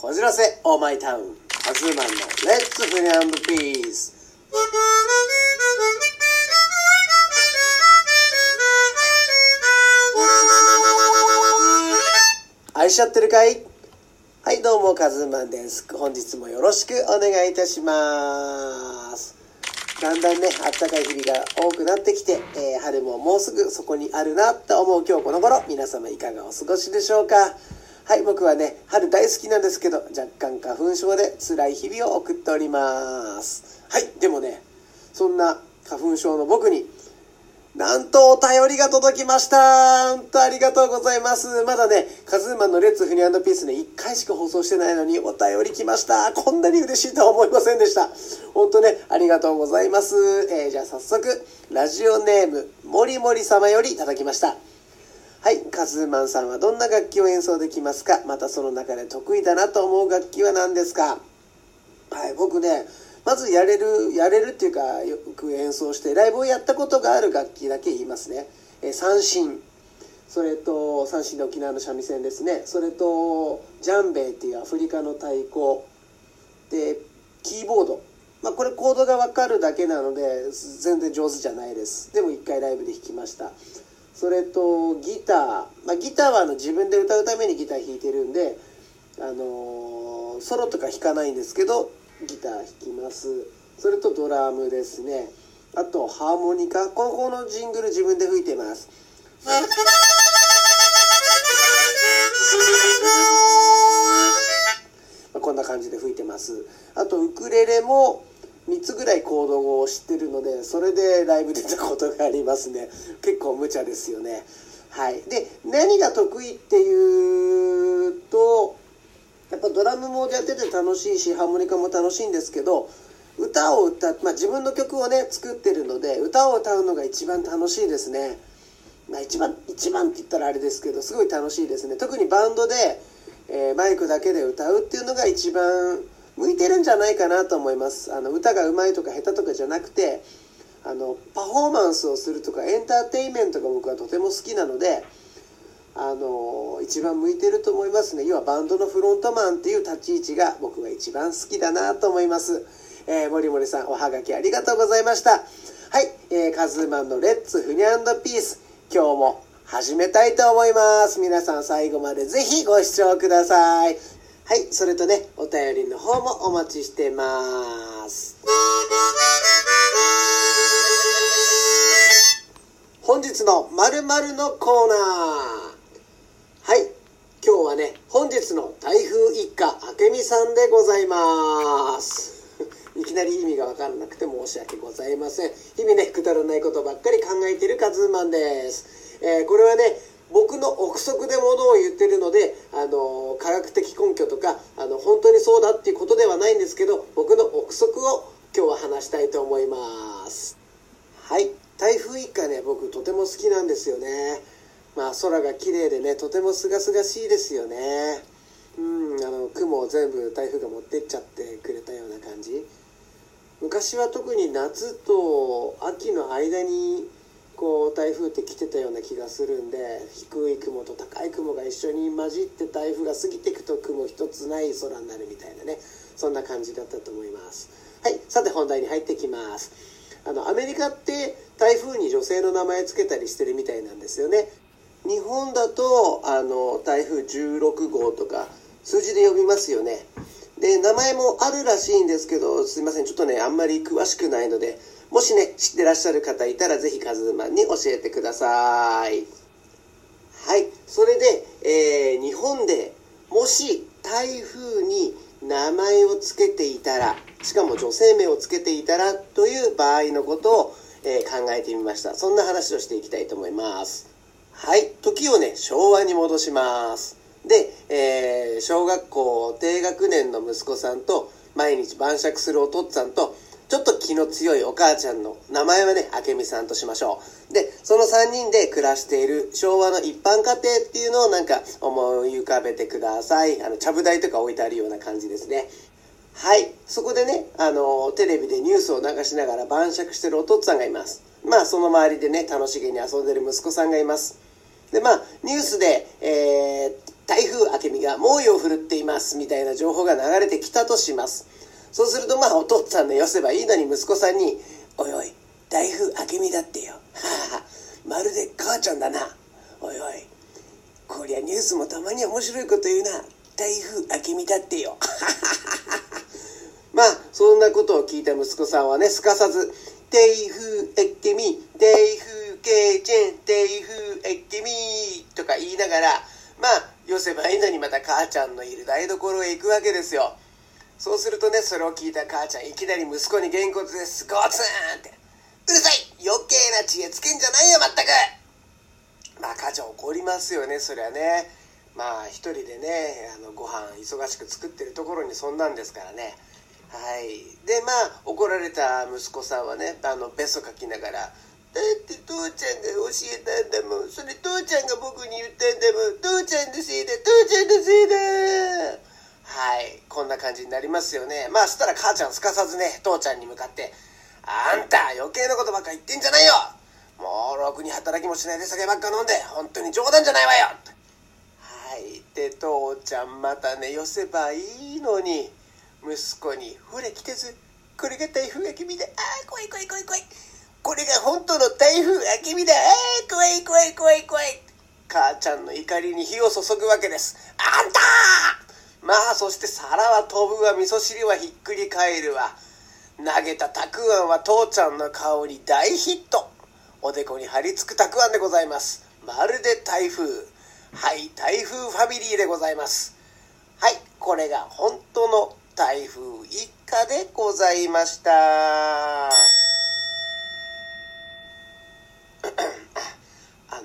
こじらせオーマイタウン。カズーマンのレッツフリアンドピース。愛しちゃってるかい？はいどうもカズーマンです。本日もよろしくお願いいたします。だんだんねあったかい日々が多くなってきて、えー春ももうすぐそこにあるなと思う今日この頃皆様いかがお過ごしでしょうか？はい僕はね春大好きなんですけど若干花粉症で辛い日々を送っておりますはいでもねそんな花粉症の僕になんとお便りが届きました本当ありがとうございますまだね、カズーマンのレッツフニアンドピースね、1回しか放送してないのにお便り来ました。こんなに嬉しいとは思いませんでした。本当ね、ありがとうございます。えーじゃあ早速、ラジオネーム、もりもり様よりいただきました。はい、カズーマンさんはどんな楽器を演奏できますか？またその中で得意だなと思う楽器は何ですか？はい、僕ね、まずやれる、やれるっていうか、よく演奏して、ライブをやったことがある楽器だけ言いますね。え三振。それと、三振で沖縄の三味線ですね。それと、ジャンベイっていうアフリカの太鼓。で、キーボード。まあ、これコードがわかるだけなので、全然上手じゃないです。でも一回ライブで弾きました。それと、ギター。まあ、ギターはあの自分で歌うためにギター弾いてるんで、あのーソロとか弾かないんですけどギター弾きます。それとドラムですね。あとハーモニカ。ここのジングル自分で吹いてます。こんな感じで吹いてます。あとウクレレも3つぐらいコードを知ってるのでそれでライブ出たことがありますね。結構無茶ですよね。はい。で何が得意っていうとやっぱドラムもやってて楽しいしハーモニカも楽しいんですけど歌を歌っまあ自分の曲をね作ってるので歌を歌うのが一番楽しいですね。まあ一番一番って言ったらあれですけどすごい楽しいですね。特にバンドで、えーマイクだけで歌うっていうのが一番向いてるんじゃないかなと思います。あの歌が上手いとか下手とかじゃなくてあのパフォーマンスをするとかエンターテインメントが僕はとても好きなのであの一番向いてると思いますね。要はバンドのフロントマンっていう立ち位置が僕が一番好きだなと思います、えー、森森さんおはがきありがとうございました。はい、えーカズーマンのレッツフニャンドピース。今日も始めたいと思います。皆さん最後までぜひご視聴ください。はいそれとねお便りの方もお待ちしてます。本日の〇〇のコーナー。はい今日はね本日の台風一家明美さんでございます。いきなり意味が分からなくて申し訳ございません。日々ねくだらないことばっかり考えているカズーマンです、えーこれはね僕の憶測でものを言ってるので、根拠とかあの本当にそうだっていうことではないんですけど僕の憶測を今日は話したいと思います。はい。台風一過ね僕とても好きなんですよね。まあ空が綺麗でねとても清々しいですよね。うんあの雲を全部台風が持ってっちゃってくれたような感じ。昔は特に夏と秋の間にこう台風って来てたような気がするんで低い雲と高い雲が一緒に混じって台風が過ぎていくと雲一つない空になるみたいなねそんな感じだったと思います。はいさて本題に入ってきます。あのアメリカって台風に女性の名前つけたりしてるみたいなんですよね。日本だとあの台風16号とか数字で呼びますよね。で名前もあるらしいんですけどすいませんちょっとねあんまり詳しくないのでもしね知ってらっしゃる方いたらぜひカズマンに教えてください。はい。それで、えー日本でもし台風に名前を付けていたらしかも女性名を付けていたらという場合のことを、えー考えてみました。そんな話をしていきたいと思います。はい。時をね昭和に戻します。で、えー小学校低学年の息子さんと毎日晩酌するお父っつぁんとちょっと気の強いお母ちゃんの名前はね明美さんとしましょうでその3人で暮らしている昭和の一般家庭っていうのをなんか思い浮かべてくださいあのちゃぶ台とか置いてあるような感じですねはい。そこでね、あの、テレビでニュースを流しながら晩酌してるお父っつぁんがいます。まあ、その周りでね、楽しげに遊んでる息子さんがいます。で、まあ、ニュースで、えー台風明美が猛威を振るっていますみたいな情報が流れてきたとしますそうするとまあお父さんのよせばいいのに息子さんに「おいおい台風明美だってよ」まるで母ちゃんだな。おいおいこりゃニュースもたまに面白いこと言うな。台風明美だってよ。まあそんなことを聞いた息子さんはねすかさず「台風明美台風けいちん台風明美」とか言いながらまあよせばいいのにまた母ちゃんのいる台所へ行くわけですよ。そうするとねそれを聞いた母ちゃんいきなり息子にげんこつですゴツンって。うるさい余計な知恵つけんじゃないよまったく。まあ母ちゃん怒りますよねそりゃね。まあ一人でねあのご飯忙しく作ってるところにそんなんですからね。はい。でまあ怒られた息子さんはねあのベソかきながらだって父ちゃんが教えたんだもん。それ父ちゃんが僕に言ったんだもん。父ちゃんのせいだ父ちゃんのせいだはい。こんな感じになりますよね。まあそしたら母ちゃんすかさずね父ちゃんに向かって「あんた余計なことばっか言ってんじゃないよ。もうろくに働きもしないで酒ばっか飲んで本当に冗談じゃないわよ」はい。で父ちゃんまたね寄せばいいのに息子に「ほれ来てずこれが台風が君だああ怖い怖い怖い怖い。これが本当の台風あけみだああ怖い怖い怖い怖い。母ちゃんの怒りに火を注ぐわけです。あんたまあそして皿は飛ぶわ。味噌汁はひっくり返るわ。投げたたくあんは父ちゃんの香り大ヒット。おでこに張り付くたくあんでございます。まるで台風。はい台風ファミリーでございます。はいこれが本当の台風一家でございましたあ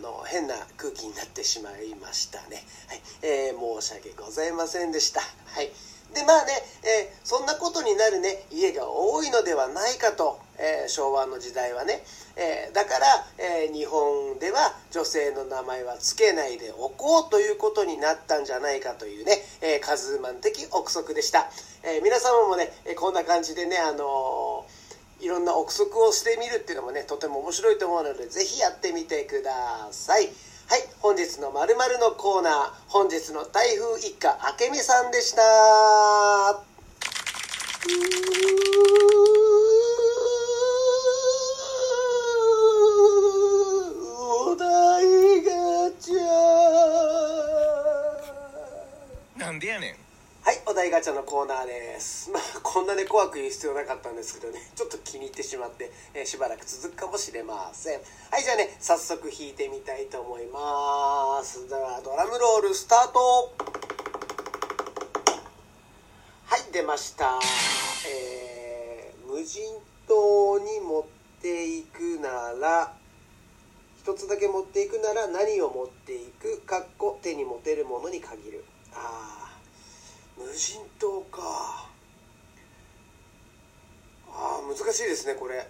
の変な空気になってしまいましたね、はい。えー、申し訳ございませんでした、はい、でまあね、えー、そんなことになるね家が多いのではないかと、えー、昭和の時代はね、えだから、え日本では女性の名前は付けないでおこうということになったんじゃないかというね、えカズーマン的憶測でした、え皆様もねこんな感じでねあのいろんな憶測をしてみるっていうのもねとても面白いと思うので是非やってみてください。はい本日のまるのコーナー本日の台風一家明美さんでした。はい、お題ガチャのコーナーです。まあ、こんなで怖く言う必要なかったんですけどね、ちょっと気に入ってしまって、えしばらく続くかもしれません。はい、じゃあね、早速弾いてみたいと思います。では、ドラムロールスタートはい、出ました。えー、無人島に持っていくなら、一つだけ持っていくなら何を持っていく？かっこ手に持てるものに限る。あー。無人島かあー難しいですねこれ。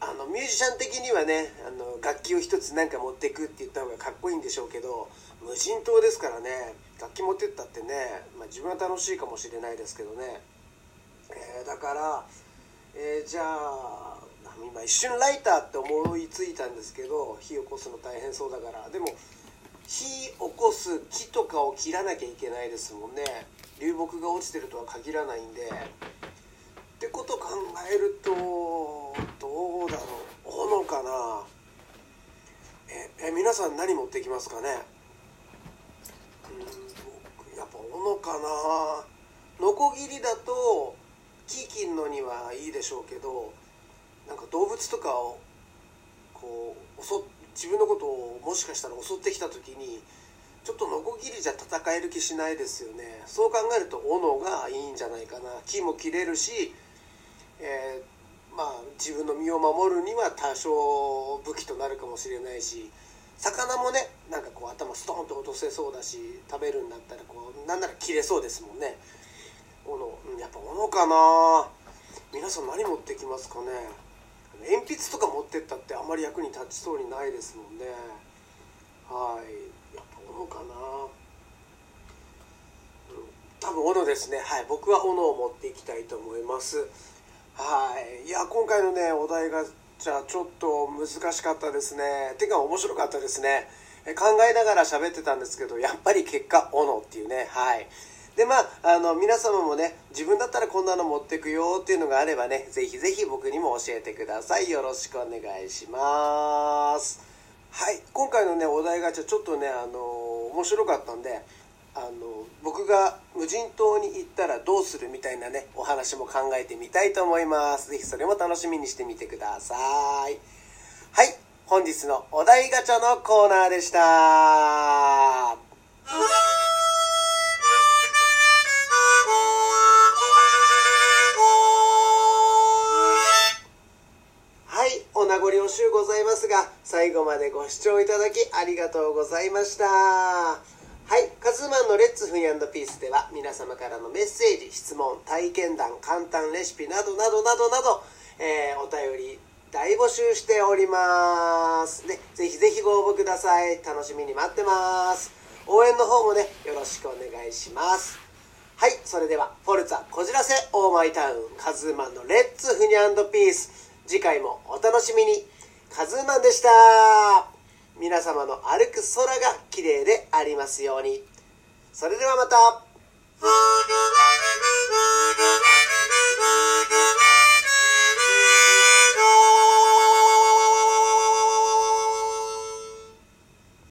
あのミュージシャン的にはねあの楽器を一つなんか持っていくって言った方がかっこいいんでしょうけど無人島ですからね楽器持ってったってね、まあ、自分は楽しいかもしれないですけどね、えーだから、えーじゃあ今一瞬ライターって思いついたんですけど火起こすの大変そうだから。でも火起こす木とかを切らなきゃいけないですもんね。流木が落ちてるとは限らないんで。ってことを考えるとどうだろう。斧かな。ええ皆さん何持ってきますかね。うんやっぱ斧かな。ノコギリだと木切るのにはいいでしょうけどなんか動物とかをこう襲っ自分のことをもしかしたら襲ってきた時にちょっとノコギリじゃ戦える気しないですよね。そう考えると斧がいいんじゃないかな。木も切れるし、えーまあ自分の身を守るには多少武器となるかもしれないし魚もねなんかこう頭ストンと落とせそうだし食べるんだったらこうなんなら切れそうですもんね。斧うんやっぱ斧かな。皆さん何持ってきますかね。鉛筆とか持ってったってあまり役に立ちそうにないですもんね。はい。やっぱ斧かな、多分斧ですね。はい。僕は斧を持っていきたいと思います。はい。いや今回のねお題がじゃあちょっと難しかったですね。てか面白かったですね。考えながら喋ってたんですけどやっぱり結果斧っていうね。はい。でまああの皆様もね自分だったらこんなの持ってくよっていうのがあればねぜひぜひ僕にも教えてください。よろしくお願いします。はい。今回のねお題ガチャちょっとねあの面白かったんであの僕が無人島に行ったらどうするみたいなねお話も考えてみたいと思います。是非それも楽しみにしてみてください。はい本日のお題ガチャのコーナーでした。はいお名残惜しゅうございますが最後までご視聴いただきありがとうございました。はいカズマンのレッツフンピースでは皆様からのメッセージ質問体験談簡単レシピなどなどなどなど、えー、お便り大募集しております。でぜひぜひご応募ください。楽しみに待ってます。応援の方もねよろしくお願いします。はいそれではフォルツァこじらせオーマイタウンカズーマンのレッツフニャンドピース。次回もお楽しみに。カズーマンでした。皆様の歩く空が綺麗でありますように。それではまた。